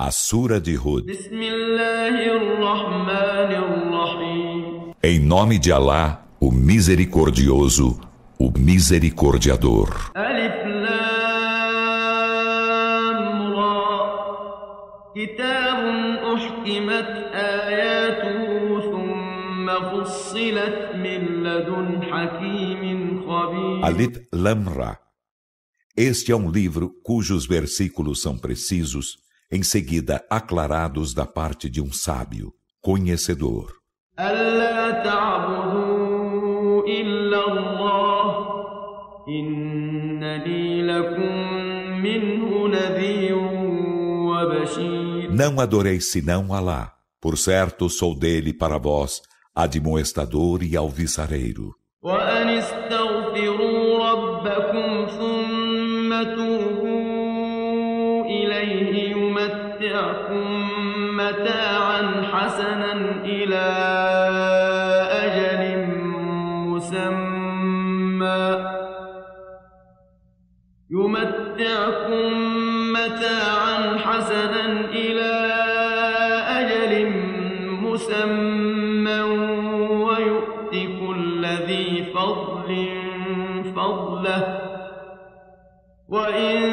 A Sura de Hud. Em nome de Alá, o Misericordioso, o Misericordiador. Alif Lam Ra. كتاب أحكمت آياته ثم فصلت من لدن حكيم خبير Alif Lam Ra. Este é um livro cujos versículos são precisos em seguida aclarados da parte de um sábio, conhecedor. Não adoreis senão Alá. Por certo, sou dele para vós, admoestador e alviçareiro. متاعا حسنا إلى أجل مسمى. يمتعكم متاعا حسنا إلى أجل مسمى. ويؤتي كل فضل فضله. وإن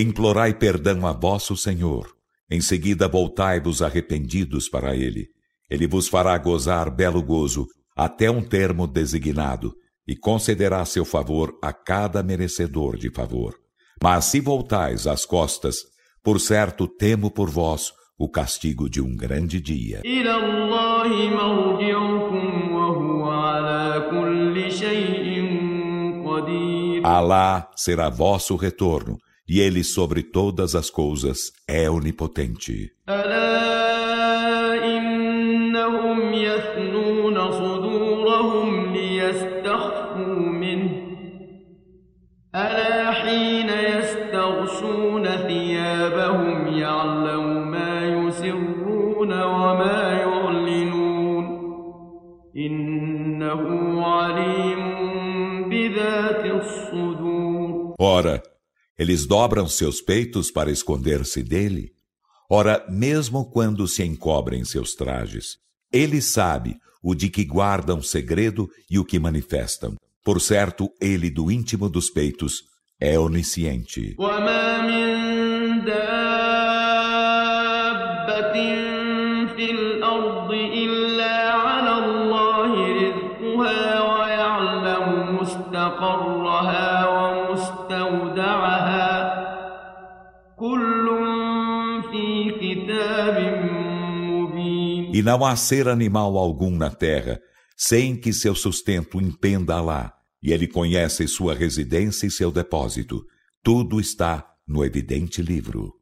implorai perdão a vosso Senhor. Em seguida voltai-vos arrependidos para Ele. Ele vos fará gozar belo gozo, até um termo designado, e concederá seu favor a cada merecedor de favor. Mas se voltais as costas, por certo temo por vós o castigo de um grande dia. Alá será vosso retorno, e ele sobre todas as coisas é onipotente. Alá. Eles dobram seus peitos para esconder-se dele. Ora, mesmo quando se encobrem seus trajes, ele sabe o de que guardam segredo e o que manifestam. Por certo, ele do íntimo dos peitos é onisciente. E não há ser animal algum na terra sem que seu sustento impenda lá, e ele conhece sua residência e seu depósito. Tudo está no evidente livro.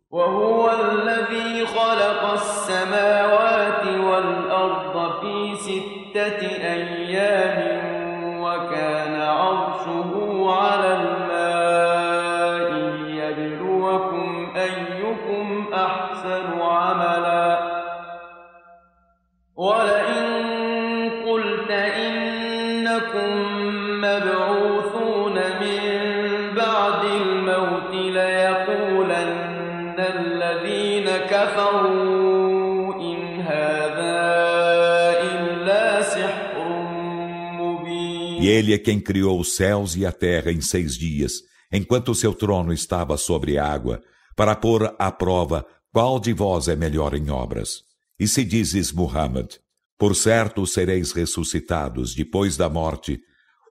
Ele é quem criou os céus e a terra em seis dias, enquanto seu trono estava sobre água, para pôr à prova qual de vós é melhor em obras. E se dizes, Muhammad, por certo sereis ressuscitados depois da morte,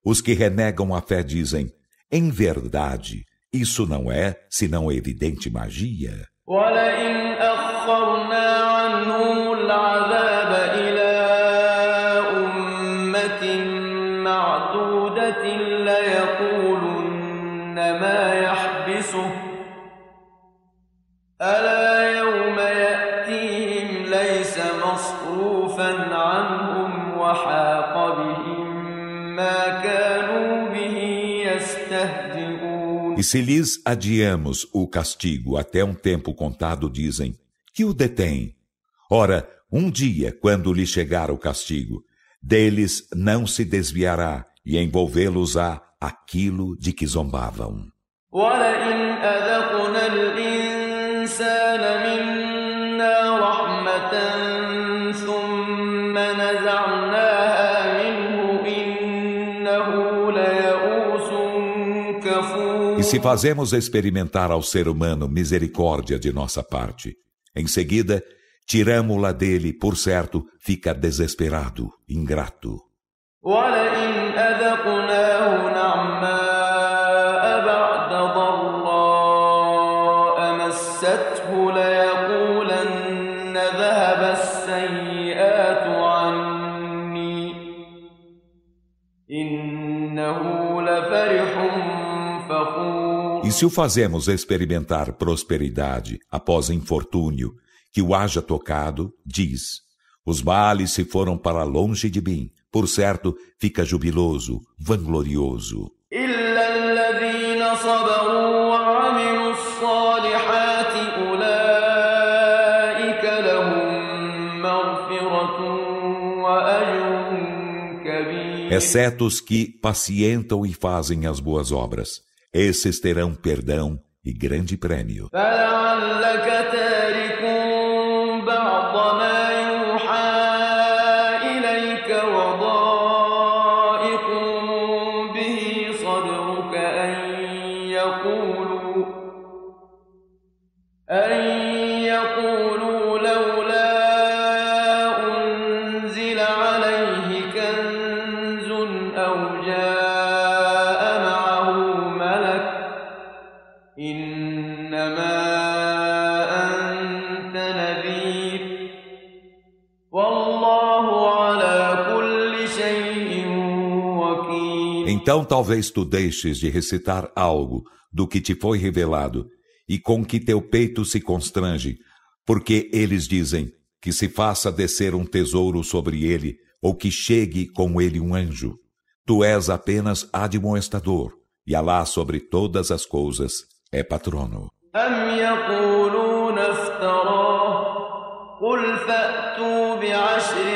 os que renegam a fé dizem, em verdade, isso não é senão evidente magia. E se lhes adiamos o castigo até um tempo contado, dizem, que o detém. Ora, um dia, quando lhe chegar o castigo, deles não se desviará e envolvê-los-á aquilo de que zombavam. E se fazemos experimentar ao ser humano misericórdia de nossa parte, em seguida, tiramo-la dele, por certo, fica desesperado, ingrato. E se o fazemos experimentar prosperidade após infortúnio, que o haja tocado, diz: Os males se foram para longe de mim, por certo, fica jubiloso, vanglorioso. Exceto os que pacientam e fazem as boas obras. Esses terão perdão e grande prêmio. Então talvez tu deixes de recitar algo do que te foi revelado e com que teu peito se constrange, porque eles dizem que se faça descer um tesouro sobre ele ou que chegue com ele um anjo. Tu és apenas admoestador, e Alá sobre todas as coisas é patrono. قل فأتوا بعشر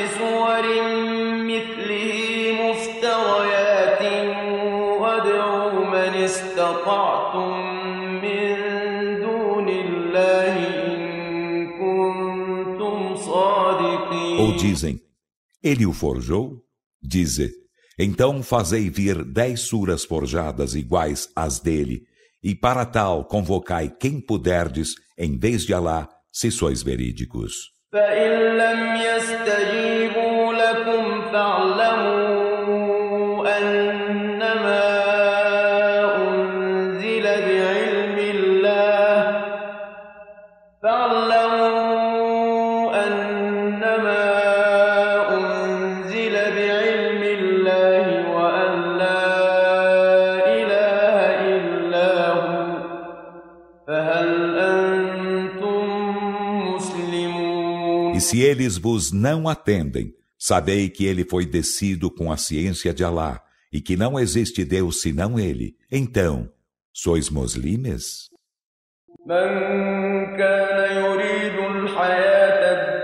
Ou dizem, ele o forjou? Dize, então fazei vir dez suras forjadas iguais às dele, e para tal convocai quem puderdes, em vez de Alá, se sois verídicos. فإن لم يستجيبوا لكم فاعلموا se eles vos não atendem, sabei que ele foi descido com a ciência de Alá e que não existe Deus senão ele. Então, sois muslimes? من كان يريد الحياة الدنيا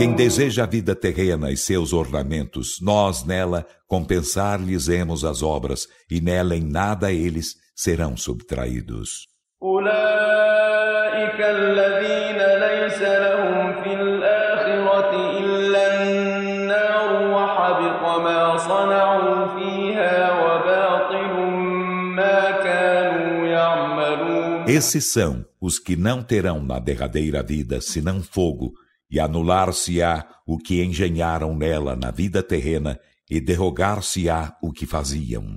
Quem deseja a vida terrena e seus ornamentos, nós nela compensar-lhes-emos as obras, e nela em nada eles serão subtraídos. Esses são os que não terão na derradeira vida senão fogo, e anular-se-á o que engenharam nela na vida terrena, e derrogar-se-á o que faziam.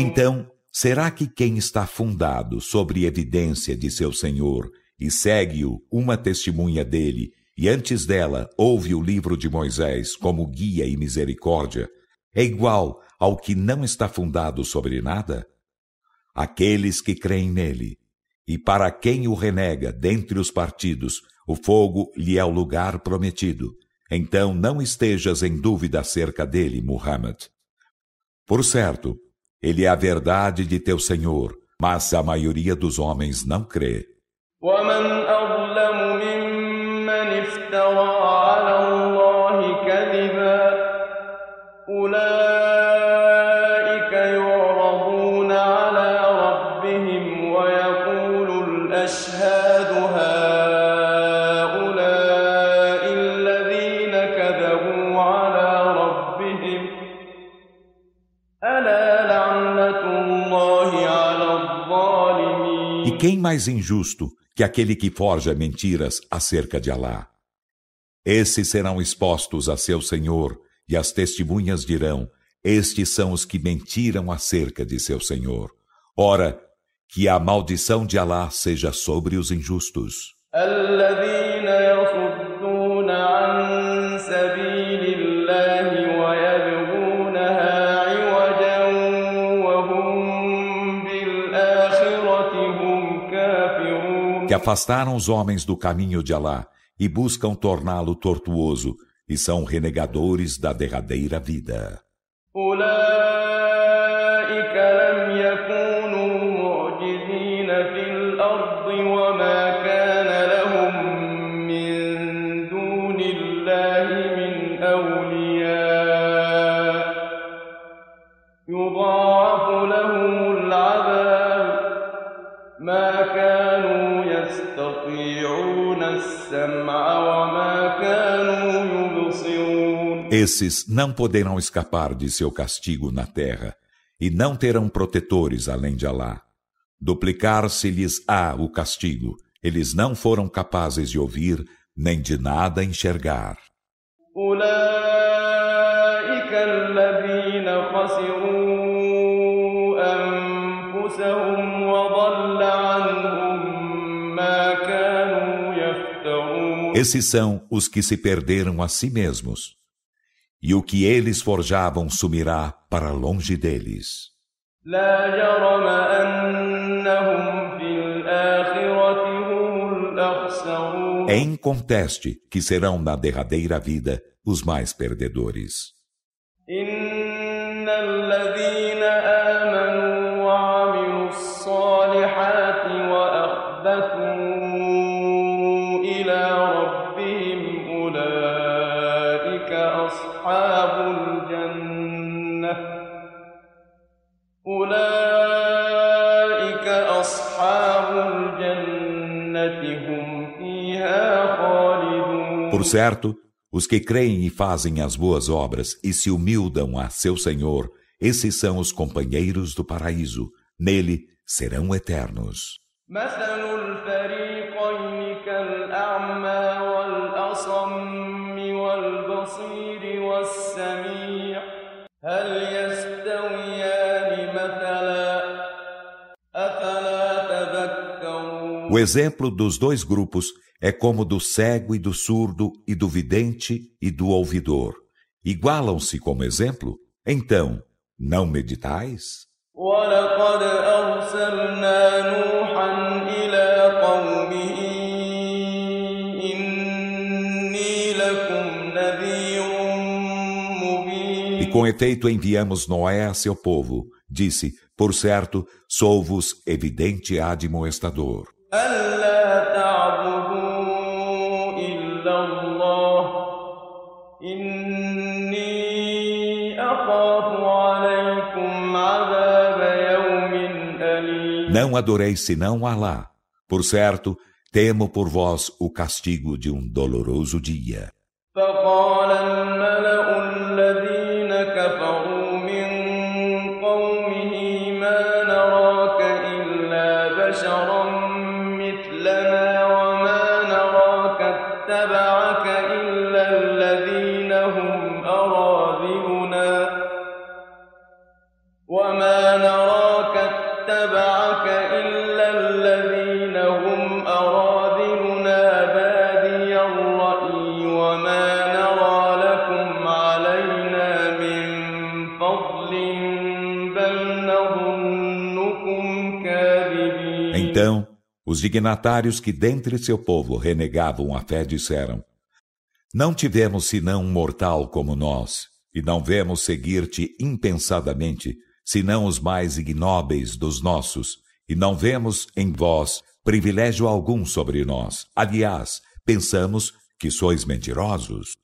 Então, será que quem está fundado sobre evidência de seu Senhor e segue-o uma testemunha dele, e antes dela ouve o livro de Moisés como guia e misericórdia, é igual ao que não está fundado sobre nada? Aqueles que creem nele, e para quem o renega dentre os partidos, o fogo lhe é o lugar prometido. Então não estejas em dúvida acerca dele, Muhammad. Por certo, ele é a verdade de teu Senhor, mas a maioria dos homens não crê. Quem mais injusto que aquele que forja mentiras acerca de Alá? Esses serão expostos a seu Senhor, e as testemunhas dirão: Estes são os que mentiram acerca de seu Senhor. Ora, que a maldição de Alá seja sobre os injustos. Afastaram os homens do caminho de Alá e buscam torná-lo tortuoso e são renegadores da derradeira vida. Esses não poderão escapar de seu castigo na terra, e não terão protetores além de Alá. Duplicar-se-lhes-á o castigo, eles não foram capazes de ouvir, nem de nada enxergar. Esses são os que se perderam a si mesmos e o que eles forjavam sumirá para longe deles. É inconteste que serão na derradeira vida os mais perdedores. Por certo, os que creem e fazem as boas obras e se humildam a seu Senhor, esses são os companheiros do paraíso. Nele serão eternos. O exemplo dos dois grupos é como do cego e do surdo e do vidente e do ouvidor. Igualam-se como exemplo? Então, não meditais? E com efeito enviamos Noé a seu povo. Disse, por certo, sou-vos evidente admoestador. Não adoreis senão Alá. Por certo, temo por vós o castigo de um doloroso dia. Os dignatários que dentre seu povo renegavam a fé disseram: Não tivemos senão um mortal como nós, e não vemos seguir-te impensadamente, senão os mais ignóbeis dos nossos, e não vemos em vós privilégio algum sobre nós. Aliás, pensamos que sois mentirosos.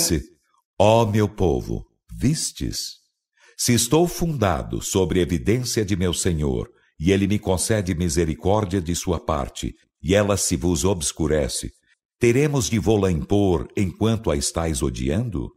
Disse: Ó oh, meu povo, vistes? Se estou fundado sobre evidência de meu Senhor, e ele me concede misericórdia de sua parte, e ela se vos obscurece, teremos de vô-la impor enquanto a estáis odiando?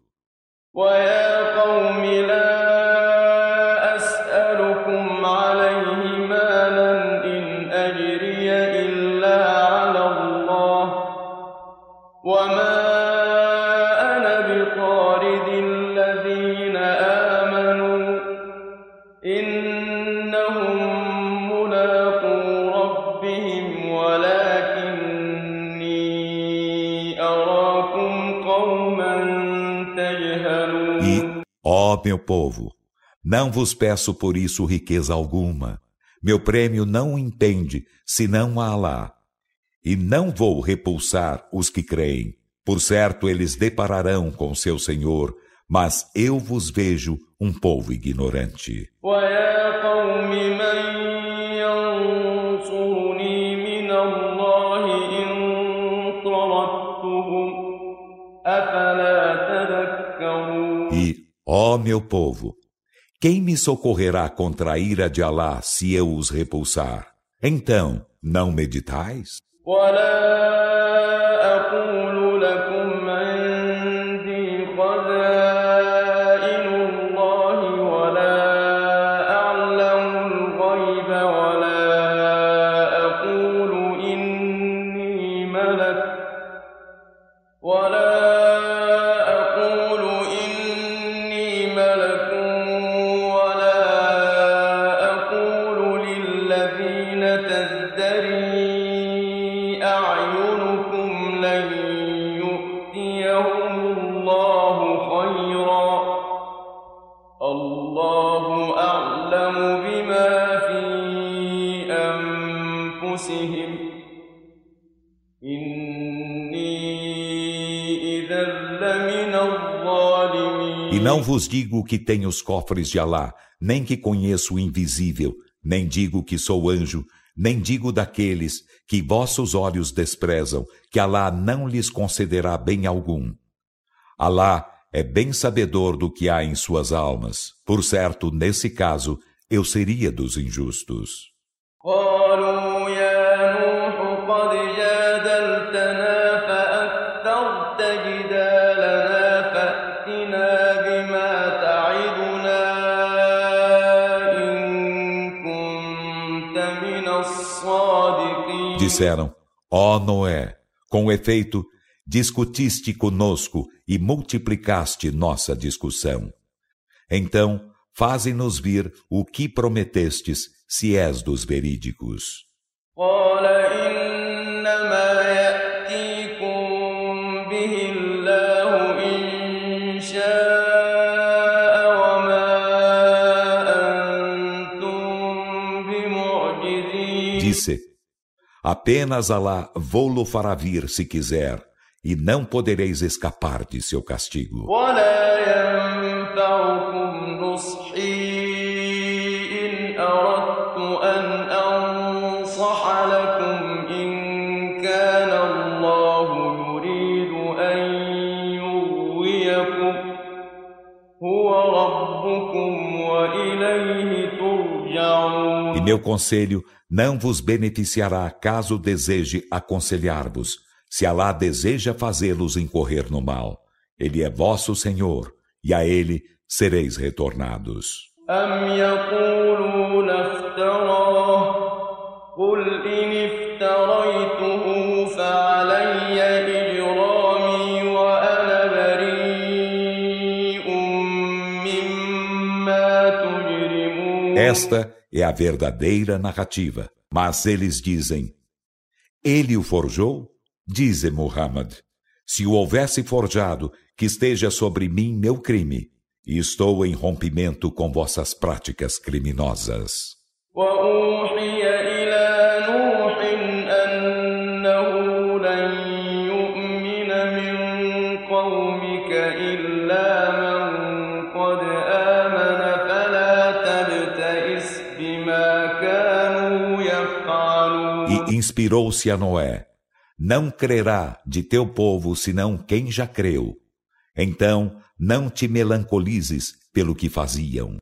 Meu povo, não vos peço por isso riqueza alguma. Meu prêmio não entende, senão a Alá. E não vou repulsar os que creem. Por certo, eles depararão com seu Senhor, mas eu vos vejo um povo ignorante. Ó meu povo, quem me socorrerá contra a ira de Alá se eu os repulsar? Então, não meditais? Vos digo que tenho os cofres de Alá, nem que conheço o invisível, nem digo que sou anjo, nem digo daqueles que vossos olhos desprezam, que Alá não lhes concederá bem algum. Alá é bem sabedor do que há em suas almas. Por certo, nesse caso, eu seria dos injustos. Disseram: Ó oh Noé, com efeito, discutiste conosco e multiplicaste nossa discussão. Então, faze-nos vir o que prometestes, se és dos verídicos. Disse: Apenas Alá vou-lo fará vir se quiser, e não podereis escapar de seu castigo. E meu conselho não vos beneficiará caso deseje aconselhar-vos, se Alá deseja fazê-los incorrer no mal. Ele é vosso Senhor, e a Ele sereis retornados. Esta é a verdadeira narrativa. Mas eles dizem: Ele o forjou? Dize Muhammad: Se o houvesse forjado, que esteja sobre mim meu crime, e estou em rompimento com vossas práticas criminosas. Inspirou-se a Noé: Não crerá de teu povo senão quem já creu. Então, não te melancolizes pelo que faziam.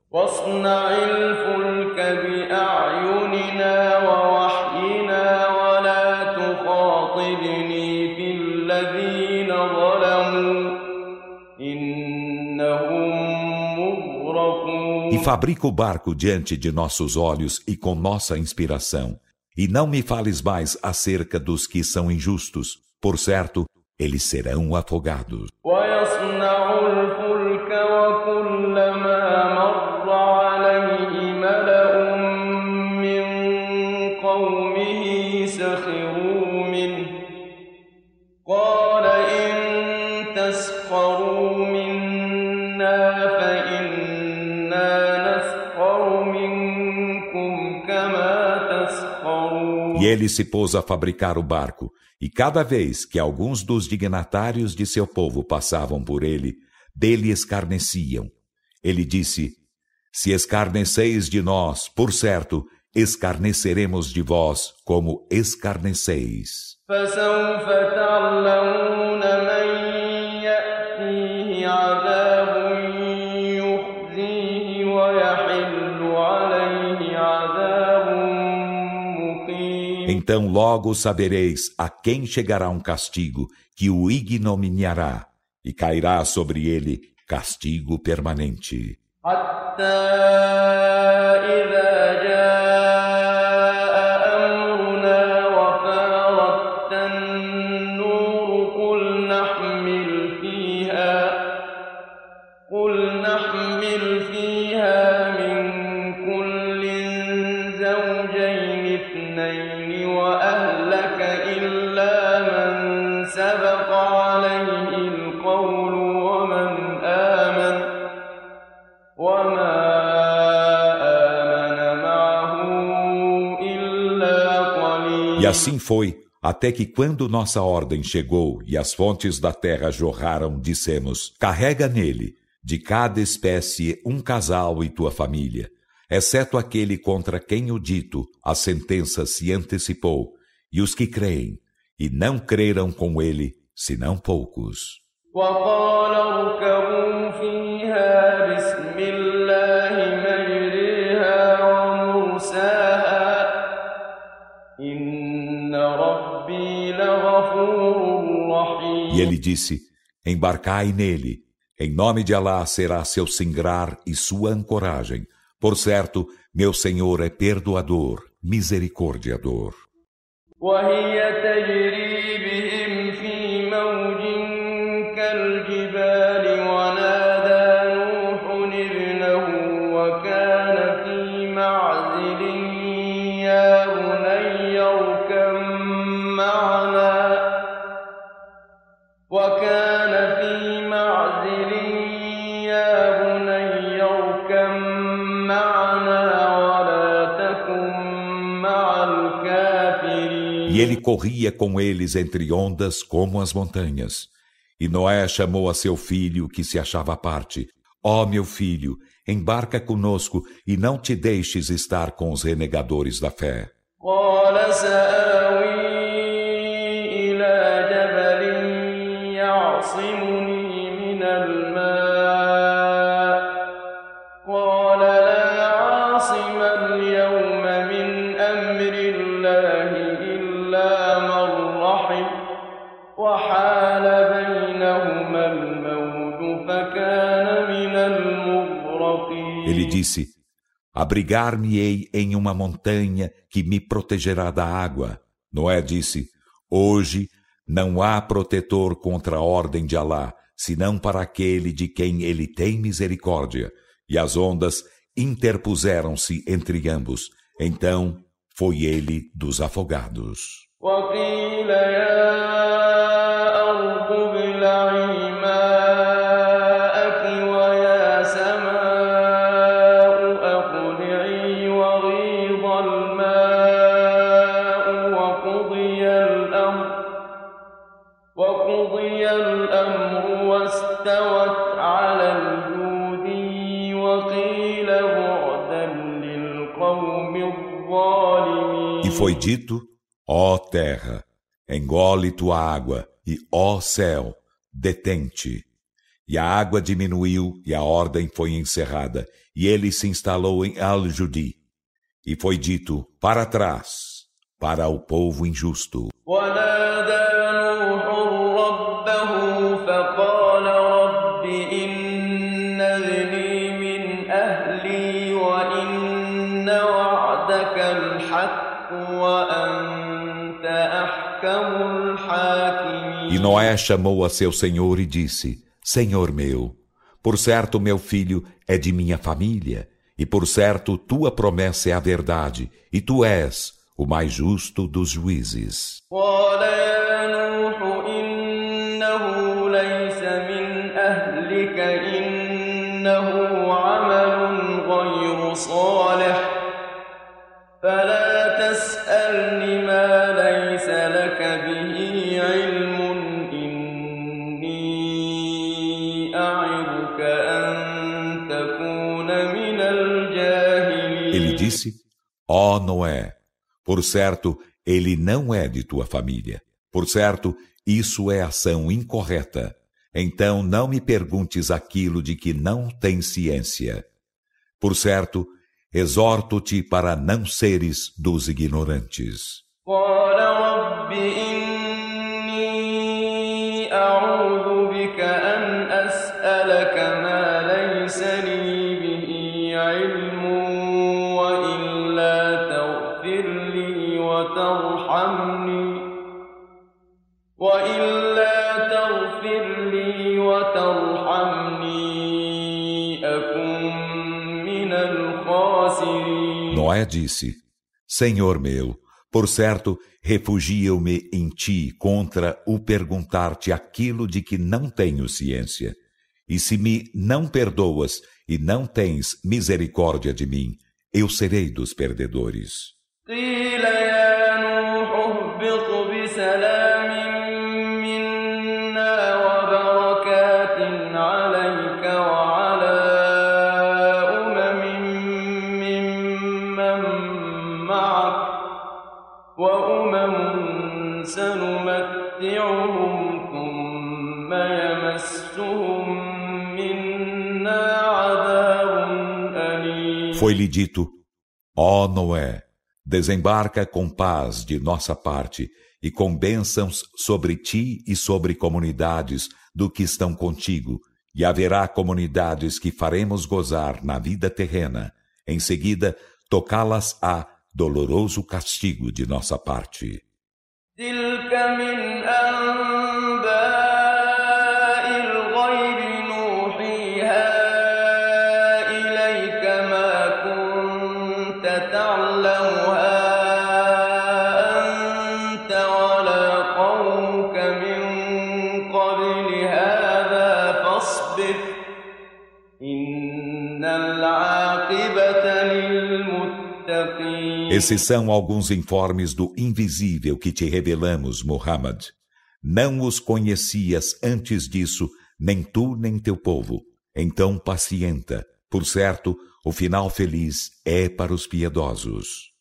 E fabrica o barco diante de nossos olhos e com nossa inspiração e não me fales mais acerca dos que são injustos, por certo, eles serão afogados. E ele se pôs a fabricar o barco, e cada vez que alguns dos dignatários de seu povo passavam por ele, dele escarneciam. Ele disse: Se escarneceis de nós, por certo, escarneceremos de vós como escarneceis. Então logo sabereis a quem chegará um castigo que o ignominiará, e cairá sobre ele castigo permanente. E assim foi, até que quando nossa ordem chegou e as fontes da terra jorraram, dissemos: Carrega nele, de cada espécie, um casal e tua família, exceto aquele contra quem o dito, a sentença se antecipou, e os que creem, e não creram com ele, senão poucos. وقال اركبوا E ele disse: Embarcai nele. Em nome de Alá será seu singrar e sua ancoragem. Por certo, meu Senhor é perdoador, misericordiador. ele corria com eles entre ondas como as montanhas. E Noé chamou a seu filho, que se achava à parte: Ó oh, meu filho, embarca conosco e não te deixes estar com os renegadores da fé. قال disse: Abrigar-me-ei em uma montanha que me protegerá da água. Noé disse: Hoje não há protetor contra a ordem de Alá, senão para aquele de quem ele tem misericórdia. E as ondas interpuseram-se entre ambos. Então foi ele dos afogados. وقيل يا E foi dito: Ó terra, engole tua água, e ó céu, detente. E a água diminuiu, e a ordem foi encerrada, e ele se instalou em Al-Judi. E foi dito: Para trás, para o povo injusto. Noé chamou a seu senhor e disse: Senhor meu, por certo meu filho é de minha família, e por certo tua promessa é a verdade, e tu és o mais justo dos juízes. disse: Ó Noé, por certo, ele não é de tua família. Por certo, isso é ação incorreta. Então não me perguntes aquilo de que não tens ciência. Por certo, exorto-te para não seres dos ignorantes. قال رب إني أعوذ بك أن Noé disse: Senhor meu, por certo, refugio-me em ti contra o perguntar-te aquilo de que não tenho ciência. E se me não perdoas e não tens misericórdia de mim, eu serei dos perdedores. Foi-lhe dito: Ó Noé, desembarca com paz de nossa parte e com bênçãos sobre ti e sobre comunidades do que estão contigo, e haverá comunidades que faremos gozar na vida terrena. Em seguida, tocá-las-á doloroso castigo de nossa parte. exceção alguns informes do invisível que te revelamos, Muhammad. Não os conhecias antes disso, nem tu nem teu povo. Então pacienta. Por certo, o final feliz é para os piedosos.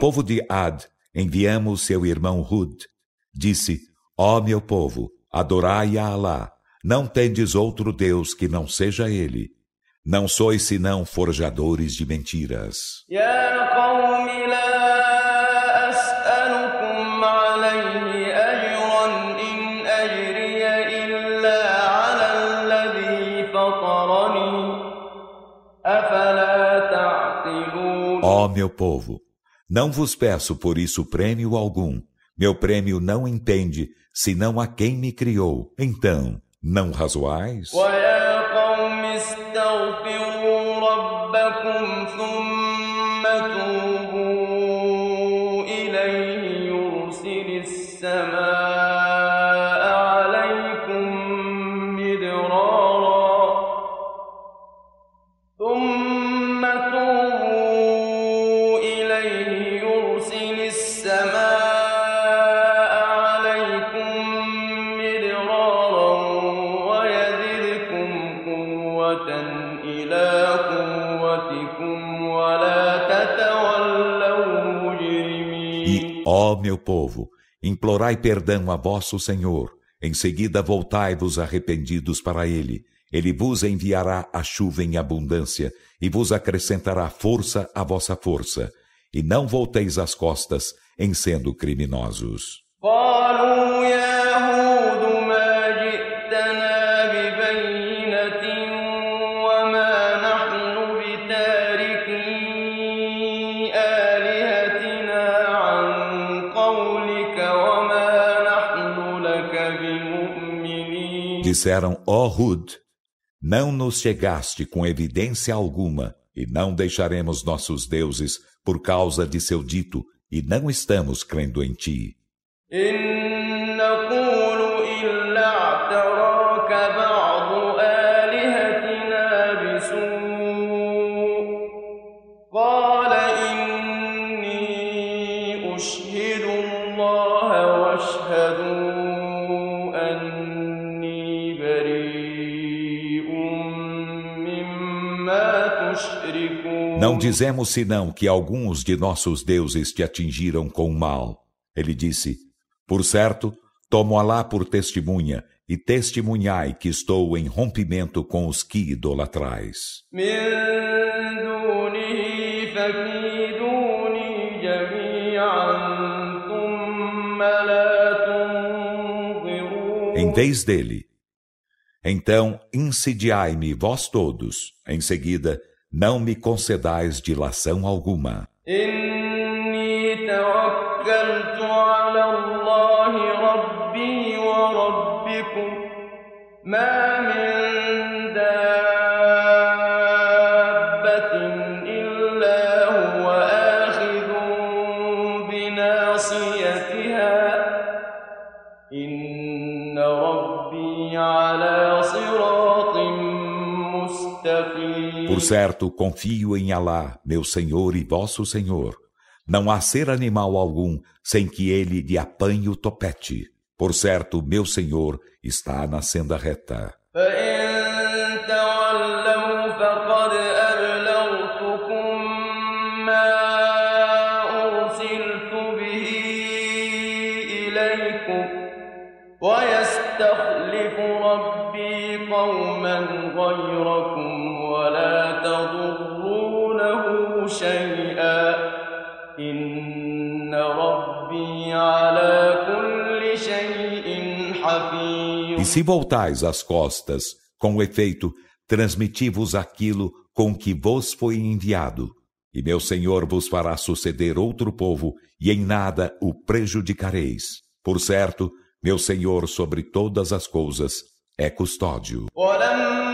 povo de Ad enviamos seu irmão Hud. Disse: Ó oh, meu povo, adorai a Alá, não tendes outro Deus que não seja Ele. Não sois senão forjadores de mentiras. Ó oh, meu povo, não vos peço por isso prêmio algum. Meu prêmio não entende, senão a quem me criou. Então, não razoais? meu povo, implorai perdão a vosso Senhor, em seguida voltai-vos arrependidos para ele. Ele vos enviará a chuva em abundância e vos acrescentará força à vossa força. E não volteis as costas em sendo criminosos. Oh! Disseram, ó Hud, não nos chegaste com evidência alguma, e não deixaremos nossos deuses por causa de seu dito, e não estamos crendo em ti. Não dizemos senão que alguns de nossos deuses te atingiram com mal. Ele disse: Por certo, tomo Alá por testemunha e testemunhai que estou em rompimento com os que idolatrais. Em vez dele, então insidiai-me vós todos, em seguida não me concedais dilação alguma. إني توكلت على الله ربي وربكم ما من Por certo, confio em Alá, meu Senhor e vosso Senhor. Não há ser animal algum sem que ele lhe apanhe o topete. Por certo, meu Senhor está na senda reta. se voltais as costas, com efeito, transmiti-vos aquilo com que vos foi enviado. E meu Senhor vos fará suceder outro povo, e em nada o prejudicareis. Por certo, meu Senhor sobre todas as coisas é custódio. ولما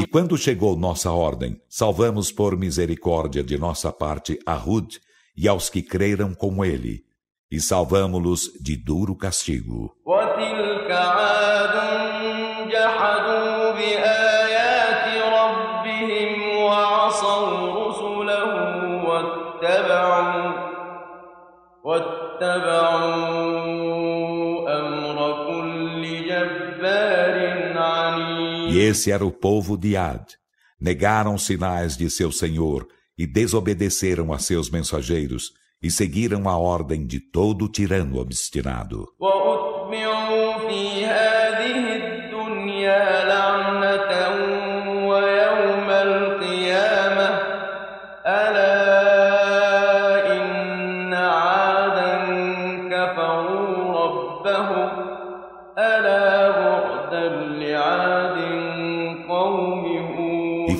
e quando chegou nossa ordem, salvamos por misericórdia de nossa parte a Hud e aos que creram com ele, e salvamo-los de duro castigo. Esse era o povo de Ad. Negaram sinais de seu Senhor e desobedeceram a seus mensageiros e seguiram a ordem de todo tirano obstinado.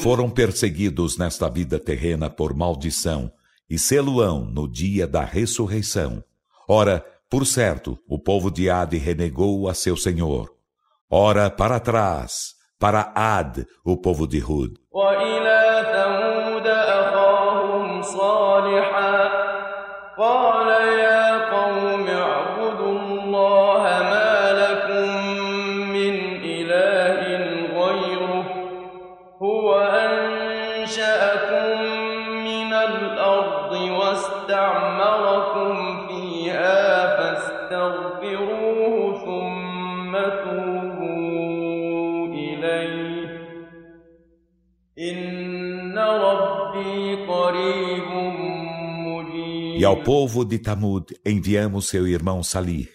Foram perseguidos nesta vida terrena por maldição, e seluão no dia da ressurreição. Ora, por certo, o povo de Ad renegou a seu Senhor. Ora, para trás, para Ad, o povo de Hud. E ao povo de Tamud enviamos seu irmão Salih.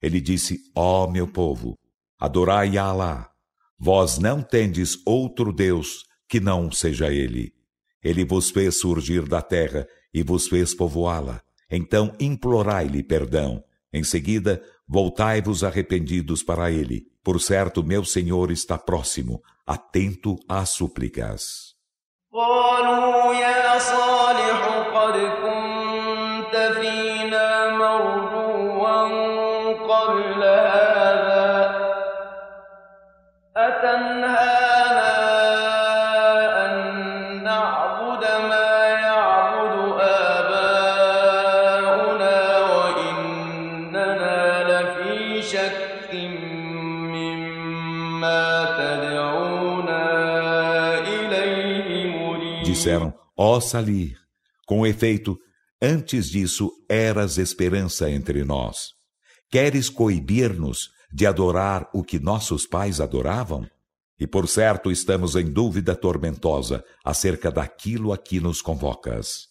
Ele disse: Ó meu povo, adorai a Alá. Vós não tendes outro Deus que não seja Ele. Ele vos fez surgir da terra e vos fez povoá-la. Então implorai-lhe perdão. Em seguida, voltai-vos arrependidos para Ele. Por certo, meu Senhor está próximo, atento às súplicas. قالوا يا صالح قد كنت Disseram: Ó Salir, com efeito, antes disso eras esperança entre nós. Queres coibir-nos de adorar o que nossos pais adoravam? E por certo estamos em dúvida tormentosa acerca daquilo a que nos convocas.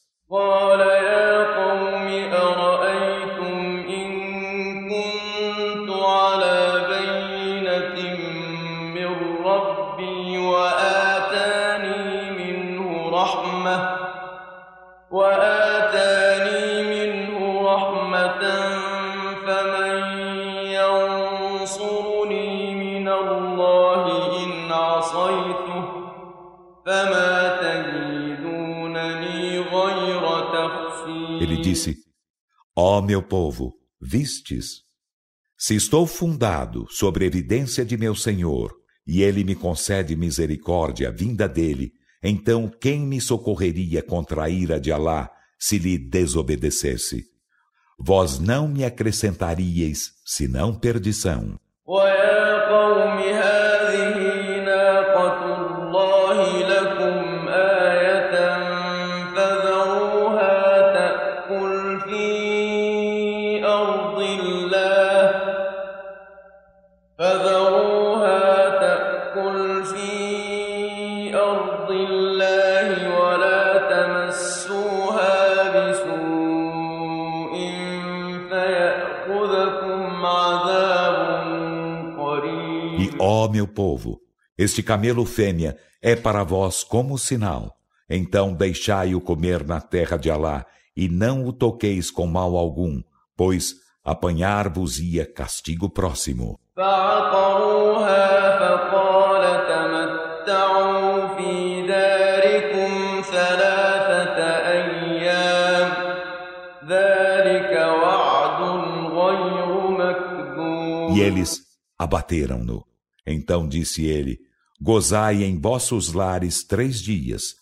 Ó meu povo, vistes? Se estou fundado sobre a evidência de meu Senhor, e ele me concede misericórdia vinda dele, então quem me socorreria contra a ira de Alá se lhe desobedecesse? Vós não me acrescentaríeis senão perdição. أرض الله ولا تمسوها بسوء فيأخذكم عذاب قريب E ó meu povo, este camelo fêmea é para vós como sinal. Então deixai-o comer na terra de Alá, e não o toqueis com mal algum, pois apanhar-vos-ia castigo próximo. فعقروها فقال تمتعوا في داركم ثلاثة أيام ذلك وعد غير مكذوب E eles abateram-no. Então disse ele: Gozai em vossos lares três dias.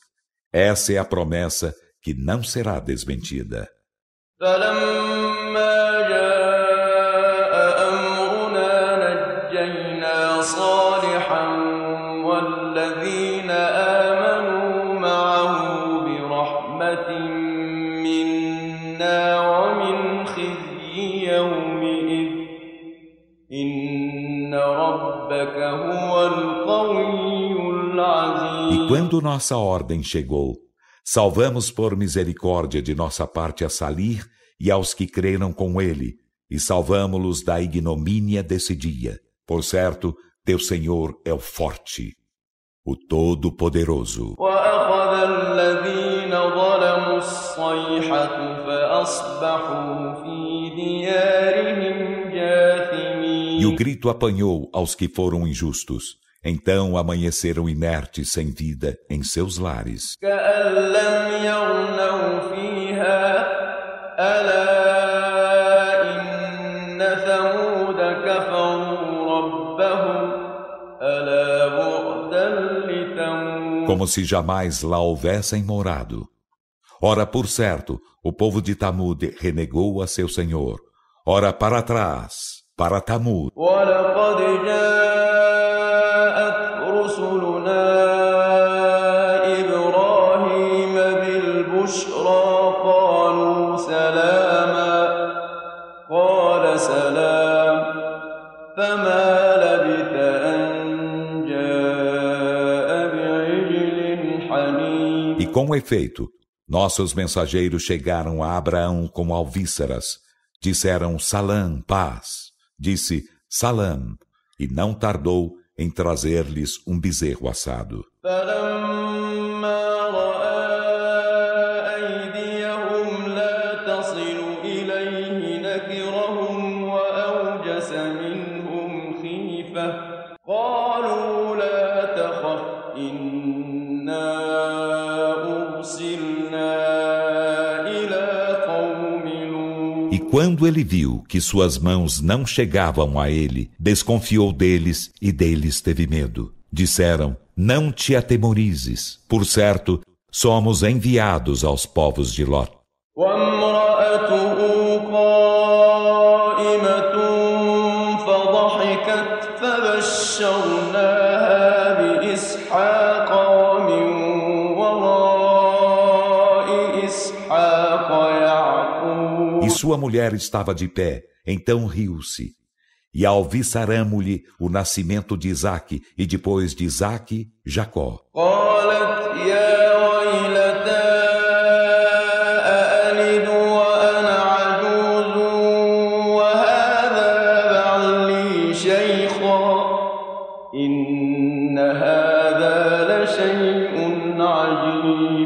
Essa é a promessa que não será desmentida. فلما Quando nossa ordem chegou, salvamos por misericórdia de nossa parte a Salir e aos que creram com ele, e salvamos-los da ignomínia desse dia. Por certo, teu Senhor é o forte, o Todo-Poderoso. E o grito apanhou aos que foram injustos. Então amanheceram inertes sem vida em seus lares. Como se jamais lá houvessem morado. Ora, por certo, o povo de Tamud renegou a seu Senhor. Ora, para trás, para Tamud. Com efeito, nossos mensageiros chegaram a Abraão como alvíceras. Disseram Salam, paz. Disse Salam, e não tardou em trazer-lhes um bezerro assado. Salam. Quando ele viu que suas mãos não chegavam a ele, desconfiou deles e deles teve medo. Disseram: Não te atemorizes. Por certo, somos enviados aos povos de Ló. sua mulher estava de pé, então riu-se. E alviçaramo-lhe o nascimento de Isaac e depois de Isaac Jacó.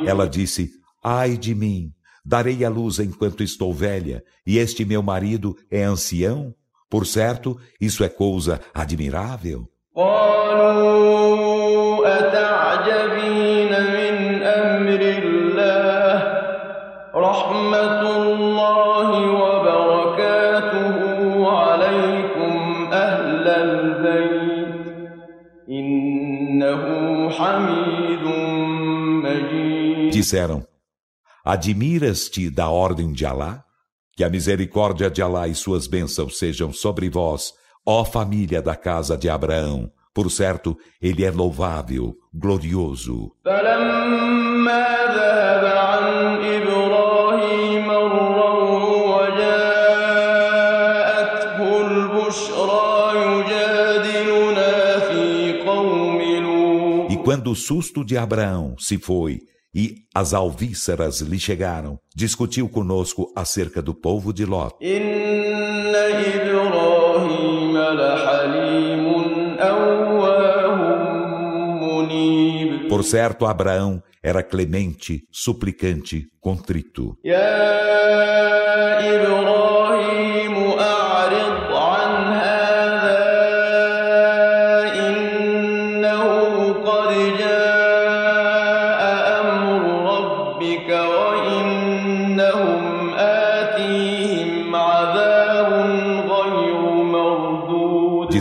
Ela disse: Ai de mim! Darei à luz enquanto estou velha, e este meu marido é ancião? Por certo, isso é coisa admirável. Disseram, Admiras-te da ordem de Alá? Que a misericórdia de Alá e suas bênçãos sejam sobre vós, ó família da casa de Abraão. Por certo, ele é louvável, glorioso. E quando o susto de Abraão se foi, e as alvíceras lhe chegaram. Discutiu conosco acerca do povo de Ló. Por certo, Abraão era clemente, suplicante, contrito. Ya Ibrahim,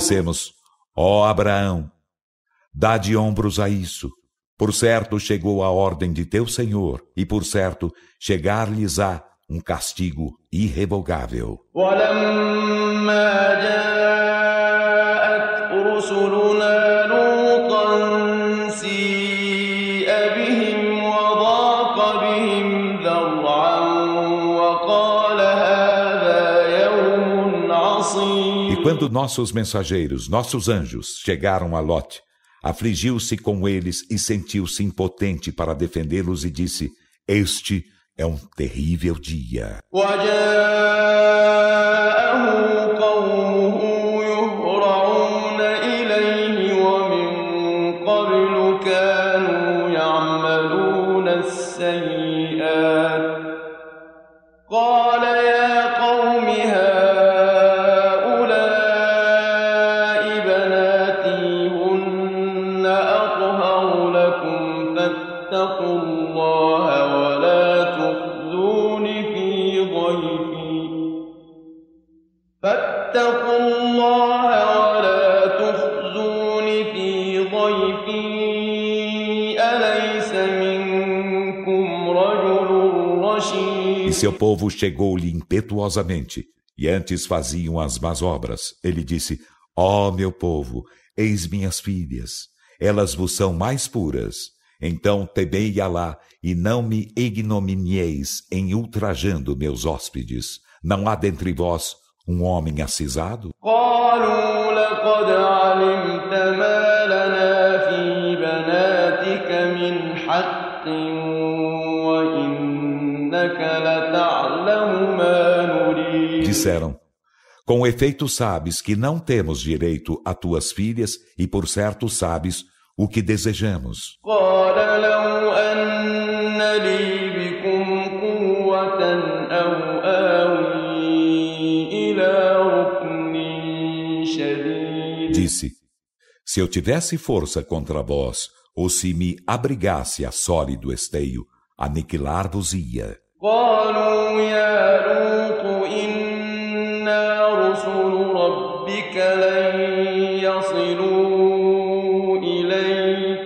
Dissemos: Ó Abraão, dá de ombros a isso. Por certo, chegou a ordem de teu Senhor, e por certo, chegar-lhes-á um castigo irrevogável. Quando nossos mensageiros, nossos anjos, chegaram a Lot, afligiu-se com eles e sentiu-se impotente para defendê-los e disse: Este é um terrível dia. Povo chegou-lhe impetuosamente, e antes faziam as más obras. Ele disse: Ó oh, meu povo, eis minhas filhas, elas vos são mais puras. Então temei Alá e não me ignominieis em ultrajando meus hóspedes. Não há dentre vós um homem acisado? Disseram: Com efeito sabes que não temos direito a tuas filhas e por certo sabes o que desejamos. Disse: Se eu tivesse força contra vós, ou se me abrigasse a sólido esteio, aniquilar-vos-ia. قالوا يا لوط إنا رسل ربك لن يصلوا إليك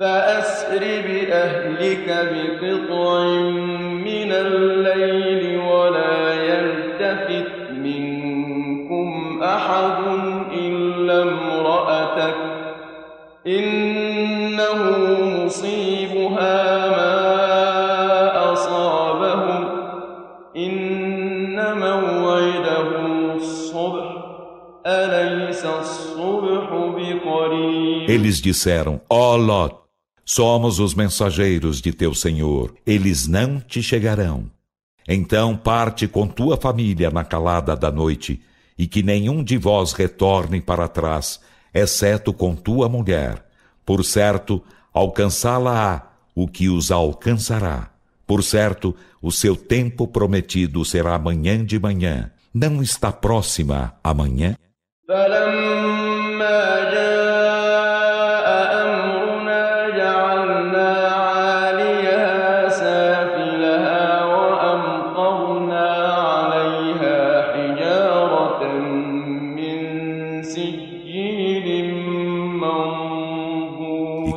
فأسر بأهلك بقطع Eles disseram: Ó oh Lot, somos os mensageiros de teu Senhor, eles não te chegarão. Então parte com tua família na calada da noite, e que nenhum de vós retorne para trás, exceto com tua mulher. Por certo, alcançá-la-á o que os alcançará. Por certo, o seu tempo prometido será amanhã de manhã. Não está próxima amanhã?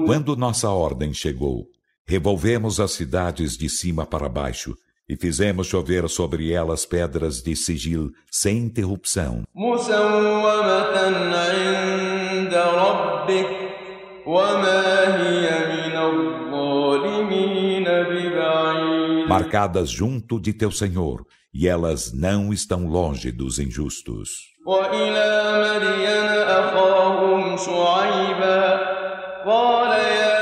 Quando nossa ordem chegou, revolvemos as cidades de cima para baixo e fizemos chover sobre elas pedras de sigil sem interrupção. Marcadas junto de teu Senhor, e elas não estão longe dos injustos. قال يا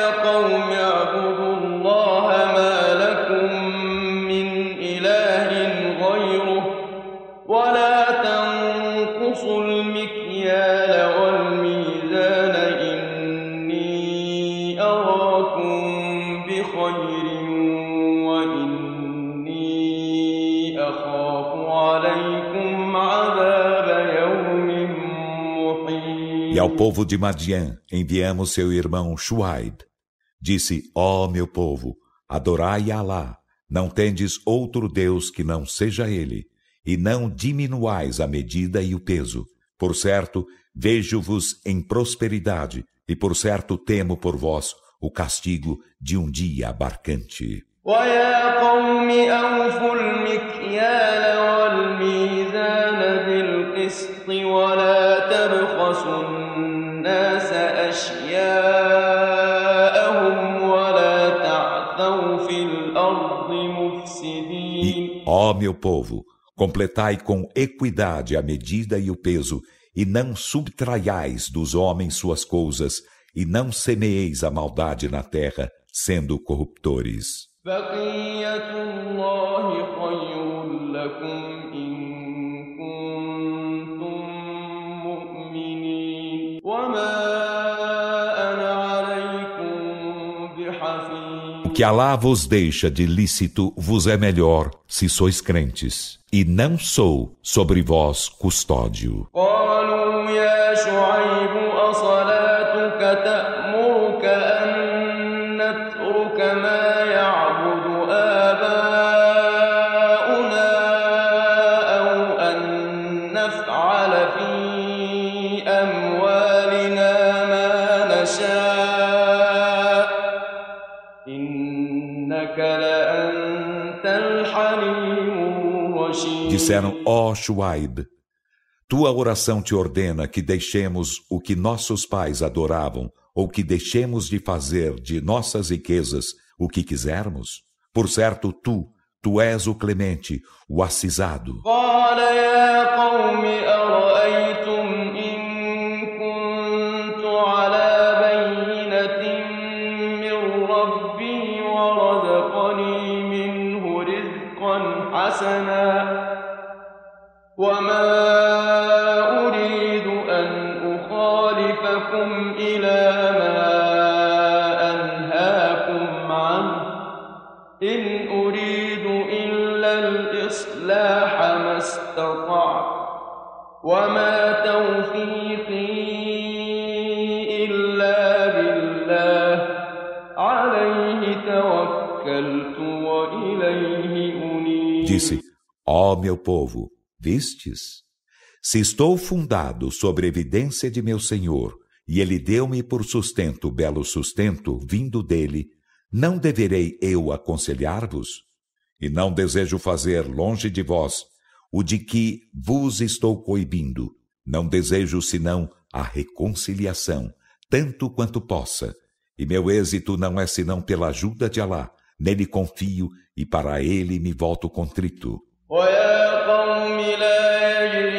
ao povo de Madian enviamos seu irmão Shuaib. Disse, ó oh, meu povo, adorai Alá, não tendes outro Deus que não seja Ele, e não diminuais a medida e o peso. Por certo, vejo-vos em prosperidade, e por certo temo por vós o castigo de um dia abarcante. ويا قوم أوفوا المكيال والميزان بالقسط ولا تبخسوا الناس أشياءهم ولا تعثوا في الأرض مفسدين E, ó meu povo, completai com equidade a medida e o peso, e não subtraiais dos homens suas coisas, e não semeeis a maldade na terra, sendo corruptores. بقية الله خير لكم O que Alá vos deixa de lícito vos é melhor, se sois crentes, e não sou sobre vós custódio. Oh. Disseram, ó Shuaib, tua oração te ordena que deixemos o que nossos pais adoravam, ou que deixemos de fazer de nossas riquezas o que quisermos? Por certo, tu, tu és o clemente, o acisado. Disse, ó meu povo, vistes? Se estou fundado sobre evidência de meu Senhor, e ele deu-me por sustento belo sustento vindo dele, não deverei eu aconselhar-vos? E não desejo fazer longe de vós o de que vos estou coibindo. Não desejo senão a reconciliação, tanto quanto possa. E meu êxito não é senão pela ajuda de Alá. Nele confio e para ele me volto contrito. ويا قوم لا يجرمنكم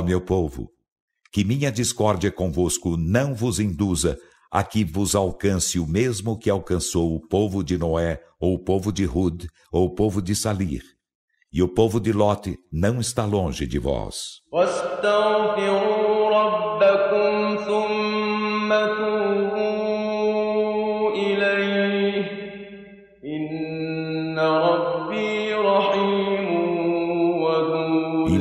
ó meu povo, que minha discórdia convosco não vos induza a que vos alcance o mesmo que alcançou o povo de Noé, ou o povo de Hud, ou o povo de Salir. E o povo de Lote não está longe de vós. واستغفروا ربكم ثم توبوا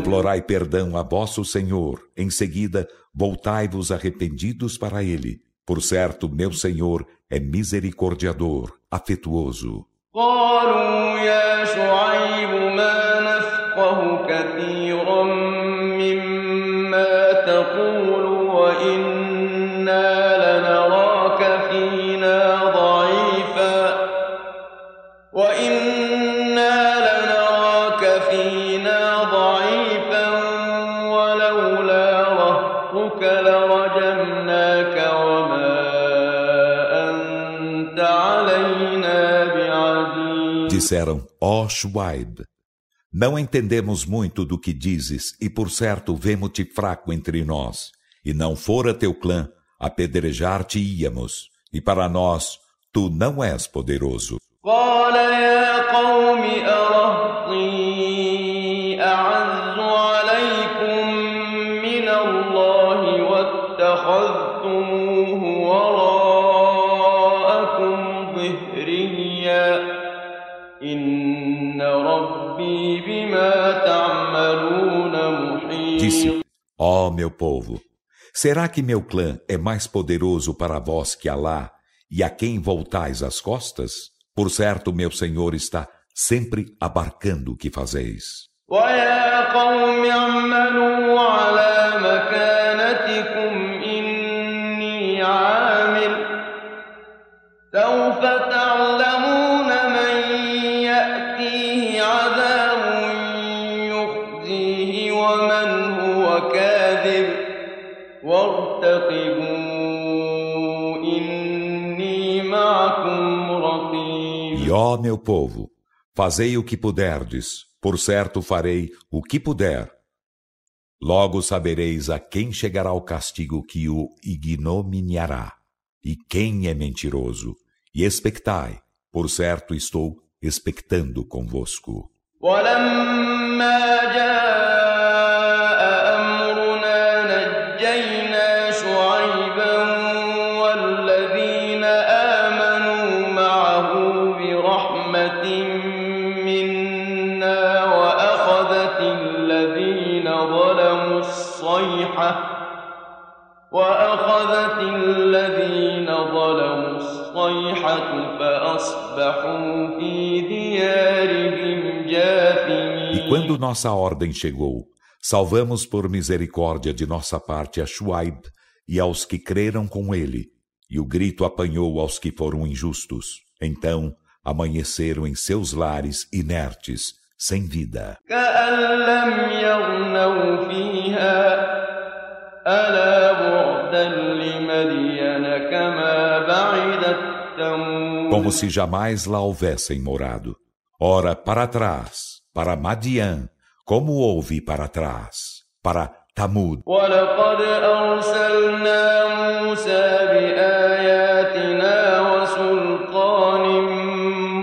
Implorai perdão a vosso Senhor, em seguida voltai-vos arrependidos para ele. Por certo, meu Senhor é misericordiador, afetuoso. قالوا يا شعيب ما نفقه كثيرا Disseram, ó Shuaib, não entendemos muito do que dizes, e por certo vemo-te fraco entre nós. E não fora teu clã, apedrejar-te-íamos, e para nós, tu não és poderoso. قال يا قوم أرهطي أعز Disse, ó meu povo, será que meu clã é mais poderoso para vós que Alá, e a quem voltais as costas? Por certo, meu Senhor está sempre abarcando o que fazeis. ويا قوم اعملوا على مكانتكم إني عامل سوف تعلمون E ó meu povo, fazei o que puderdes, por certo farei o que puder. Logo sabereis a quem chegará o castigo que o ignominiará, e quem é mentiroso, e expectai, por certo estou expectando convosco. ولما جاء E quando nossa ordem chegou, salvamos por misericórdia de nossa parte a Shuaib e aos que creram com ele, e o grito apanhou aos que foram injustos. Então amanheceram em seus lares inertes, sem vida. كأن لم يغنوا فيها ألا بعدا لمدين كما بعدت ثمود como se jamais lá houvessem morado. Ora, para trás, para Madian, como houve para trás, para Tamud. ولقد أرسلنا موسى بآياتنا وسلطان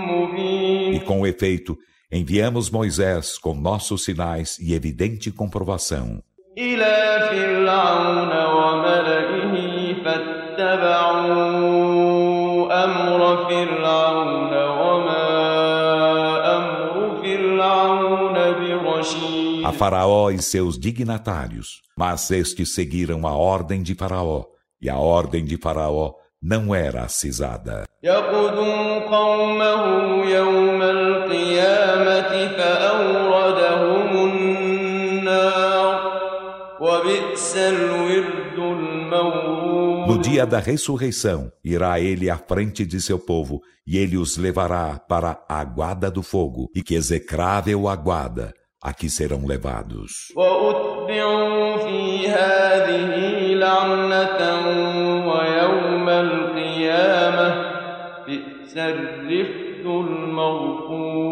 مبين E com efeito, enviamos Moisés com nossos sinais e evidente comprovação إلى فرعون وملئه فاتبعوا أمر فرعون وما أمر فرعون برشيد a Faraó e seus dignatários, mas estes seguiram a ordem de Faraó, e a ordem de Faraó não era acisada. يقدم قومه يوم القيامة فأوردهم النار وبئس الورد المورود No dia da ressurreição, irá ele à frente de seu povo, e ele os levará para a aguada do fogo, e que execrável aguada, a que serão levados.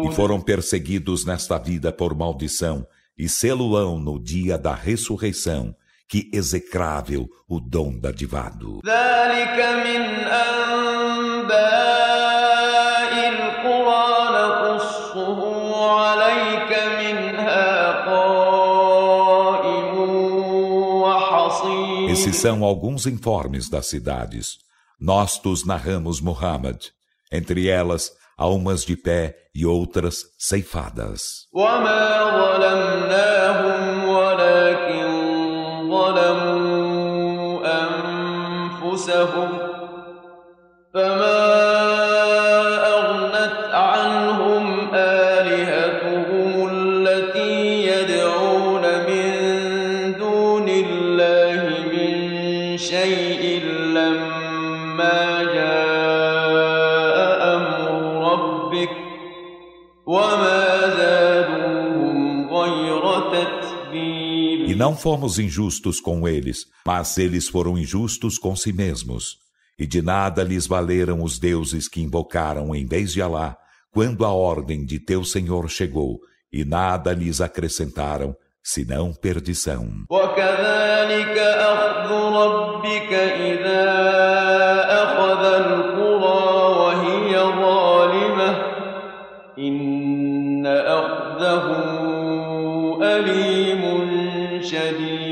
E foram perseguidos nesta vida por maldição, e selão no dia da ressurreição que execrável o dom dadivado. ذلك من أنباء القرى نقصه عليك منها قائم وحصيد Esses são alguns informes das cidades. Nós tus narramos Muhammad, entre elas há umas de pé e outras ceifadas. وما ظلمناهم أنفسهم فما fomos injustos com eles, mas eles foram injustos com si mesmos. E de nada lhes valeram os deuses que invocaram em vez de Alá, quando a ordem de teu Senhor chegou, e nada lhes acrescentaram, senão perdição.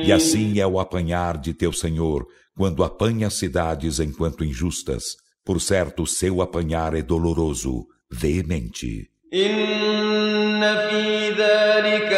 E assim é o apanhar de teu Senhor, quando apanha cidades enquanto injustas. Por certo, seu apanhar é doloroso, veemente. إن في ذلك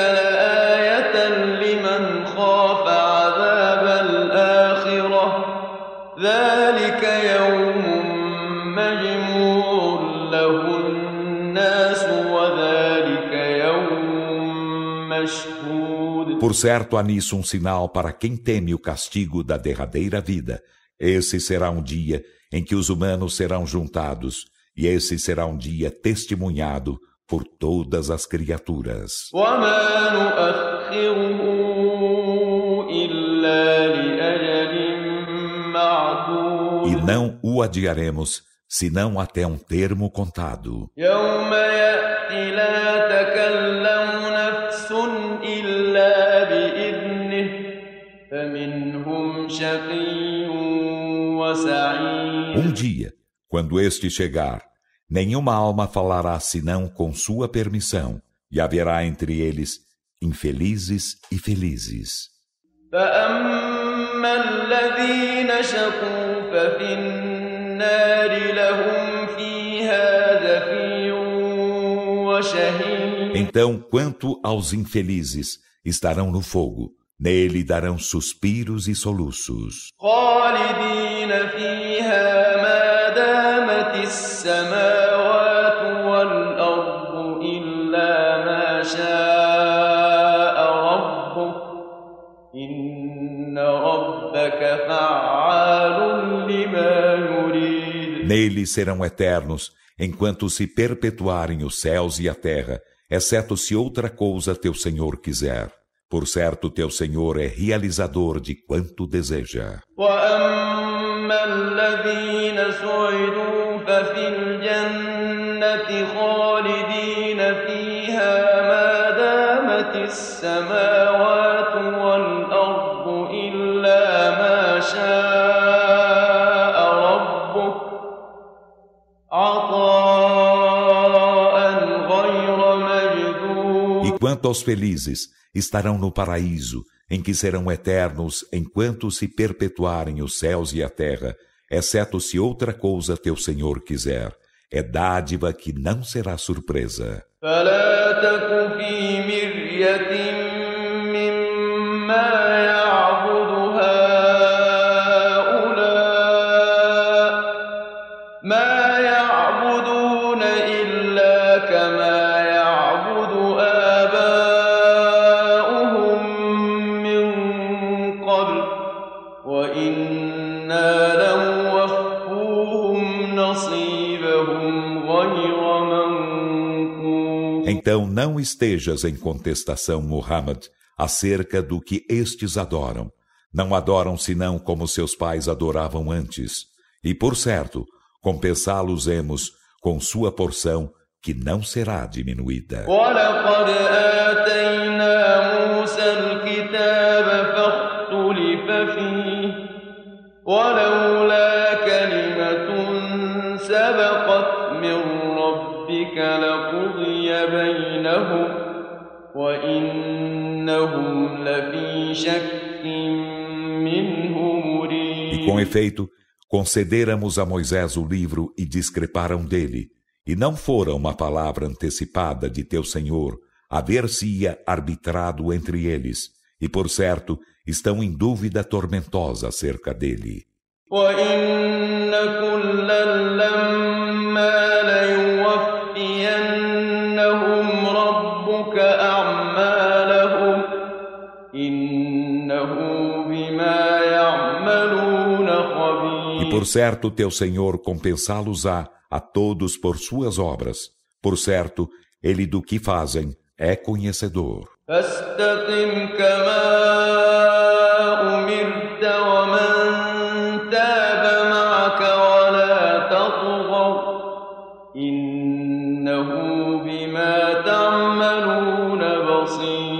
Por certo, há nisso um sinal para quem teme o castigo da derradeira vida. Esse será um dia em que os humanos serão juntados, e esse será um dia testemunhado por todas as criaturas. وما نؤخره إلا لأجل Não o adiaremos, senão até um termo contado. يوم يأتي لا تكلم نفس dia, quando este chegar, nenhuma alma falará senão com sua permissão, e haverá entre eles infelizes e felizes. Então, quanto aos infelizes, estarão no fogo. Nele darão suspiros e soluços. السماوات والأرض إلا ما شاء ربك إن ربك فعال لما يريد Nele serão eternos, enquanto se perpetuarem os céus e a terra, exceto se outra coisa teu Senhor quiser. Por certo, teu Senhor é realizador de quanto deseja. وأما الذين سعدوا ففي الجنة خالدين فيها ما دامت السماوات والأرض إلا ما شاء ربك عطاء غير مجدود E quanto aos felizes, estarão no paraíso, em que serão eternos enquanto se perpetuarem os céus e a terra, exceto se outra coisa teu Senhor quiser. É dádiva que não será surpresa. فلا تك في مرية مما يعبد Então não estejas em contestação, Muhammad, acerca do que estes adoram. Não adoram senão como seus pais adoravam antes. E por certo, compensá-los-emos com sua porção, que não será diminuída. ولقد آتينا موسى الكتاب فاختلف فيه ولولا E com efeito, concederamos a Moisés o livro e discreparam dele, e não fora uma palavra antecipada de teu Senhor, haver-se-ia arbitrado entre eles, e por certo estão em dúvida tormentosa acerca dele. وإن كلا لما Por certo, teu Senhor compensá-los-á a todos por suas obras. Por certo, ele do que fazem é conhecedor.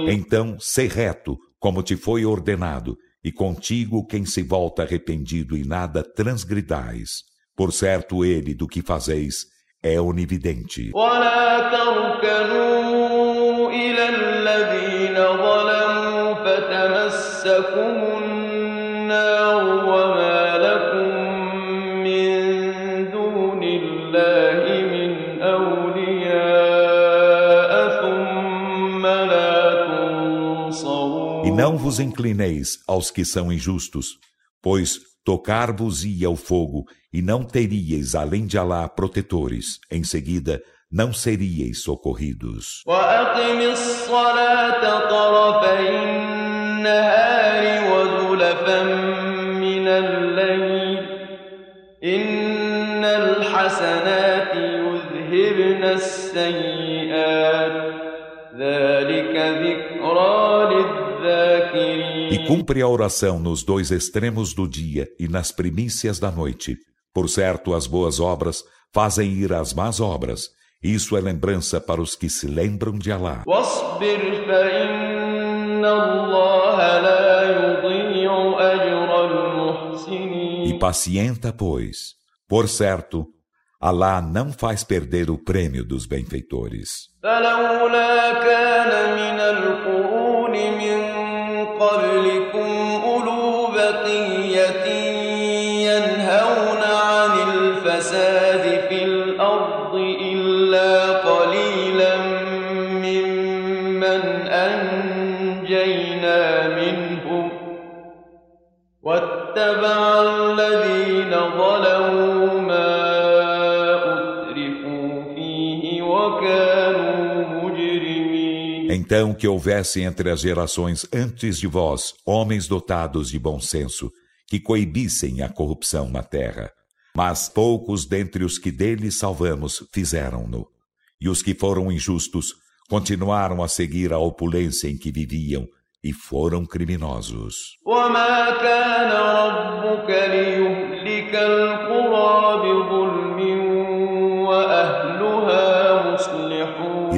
Então, sei reto, como te foi ordenado, e contigo quem se volta arrependido e nada transgridais. Por certo, ele do que fazeis é onividente. ولا تركنوا إلى الذين ظلموا فتمسكم النار não vos inclineis aos que são injustos, pois tocar-vos-ia o fogo, e não teríeis além de Alá protetores. Em seguida, não seríeis socorridos. وأقم الصلاة طرفي النهار وزلفا من الليل إن الحسنات يذهبن السيئات ذلك ذكرى للذاكرين E cumpre a oração nos dois extremos do dia e nas primícias da noite. Por certo, as boas obras fazem ir as más obras. Isso é lembrança para os que se lembram de Alá. واصبر فإن الله لا يضيع أجر المحسنين E pacienta, pois. Por certo, Alá não faz perder o prêmio dos benfeitores. فلولا كان من القرون من قبلكم أولو بقية ينهون عن الفساد في الأرض إلا قليلا ممن أنجينا منهم واتبع Então que houvesse entre as gerações antes de vós homens dotados de bom senso, que coibissem a corrupção na terra. Mas poucos dentre os que dele salvamos fizeram-no. E os que foram injustos continuaram a seguir a opulência em que viviam e foram criminosos. وما كان ربك ليهلك القرى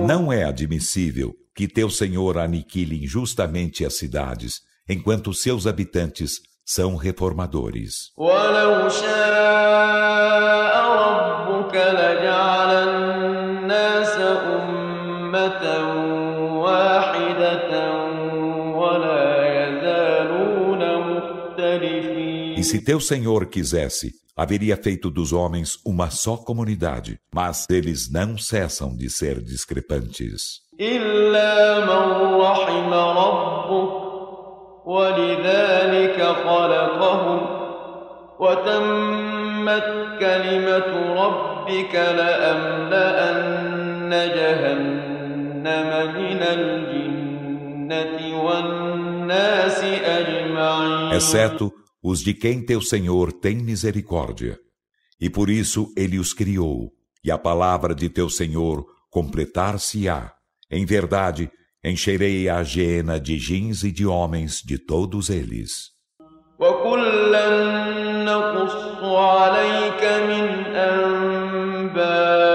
não é admissível que teu Senhor aniquile injustamente as cidades, enquanto seus habitantes são reformadores. ولو شاء ربك لجعل الناس أمة E se teu Senhor quisesse, haveria feito dos homens uma só comunidade, mas eles não cessam de ser discrepantes. إلا من رحم ربك ولذلك خلقهم وتمت كلمة ربك لأملأن جهنم من الجنة والناس أجمعين Exceto os de quem teu Senhor tem misericórdia. E por isso ele os criou, e a palavra de teu Senhor completar-se-á. Em verdade, encherei a hiena de jins e de homens de todos eles. وكلا نقص عليك من أنباء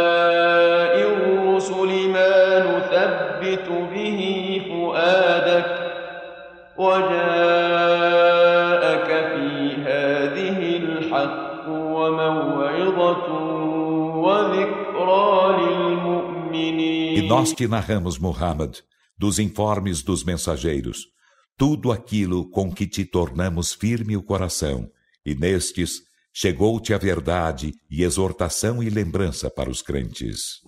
nós te narramos, Muhammad, dos informes dos mensageiros, tudo aquilo com que te tornamos firme o coração, e nestes chegou-te a verdade e exortação e lembrança para os crentes.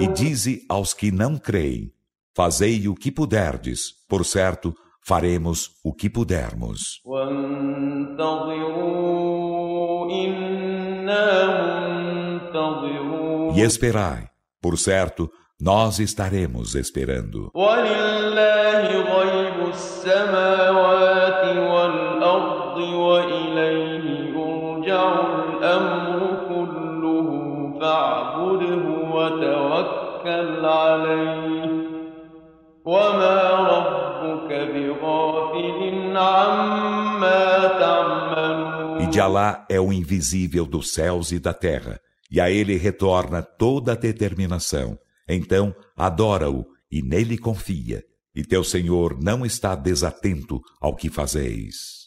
E dize aos que não creem: Fazei o que puderdes, por certo, faremos o que pudermos. وانتظروا إنا منتظرون E esperai, por certo, nós estaremos esperando. ولله غيب السماوات والأرض وإليه يرجع الأمر كله فاعبده وتوكل عليه وما e de Alá é o invisível dos céus e da terra, e a ele retorna toda a determinação. Então, adora-o e nele confia, e teu Senhor não está desatento ao que fazeis.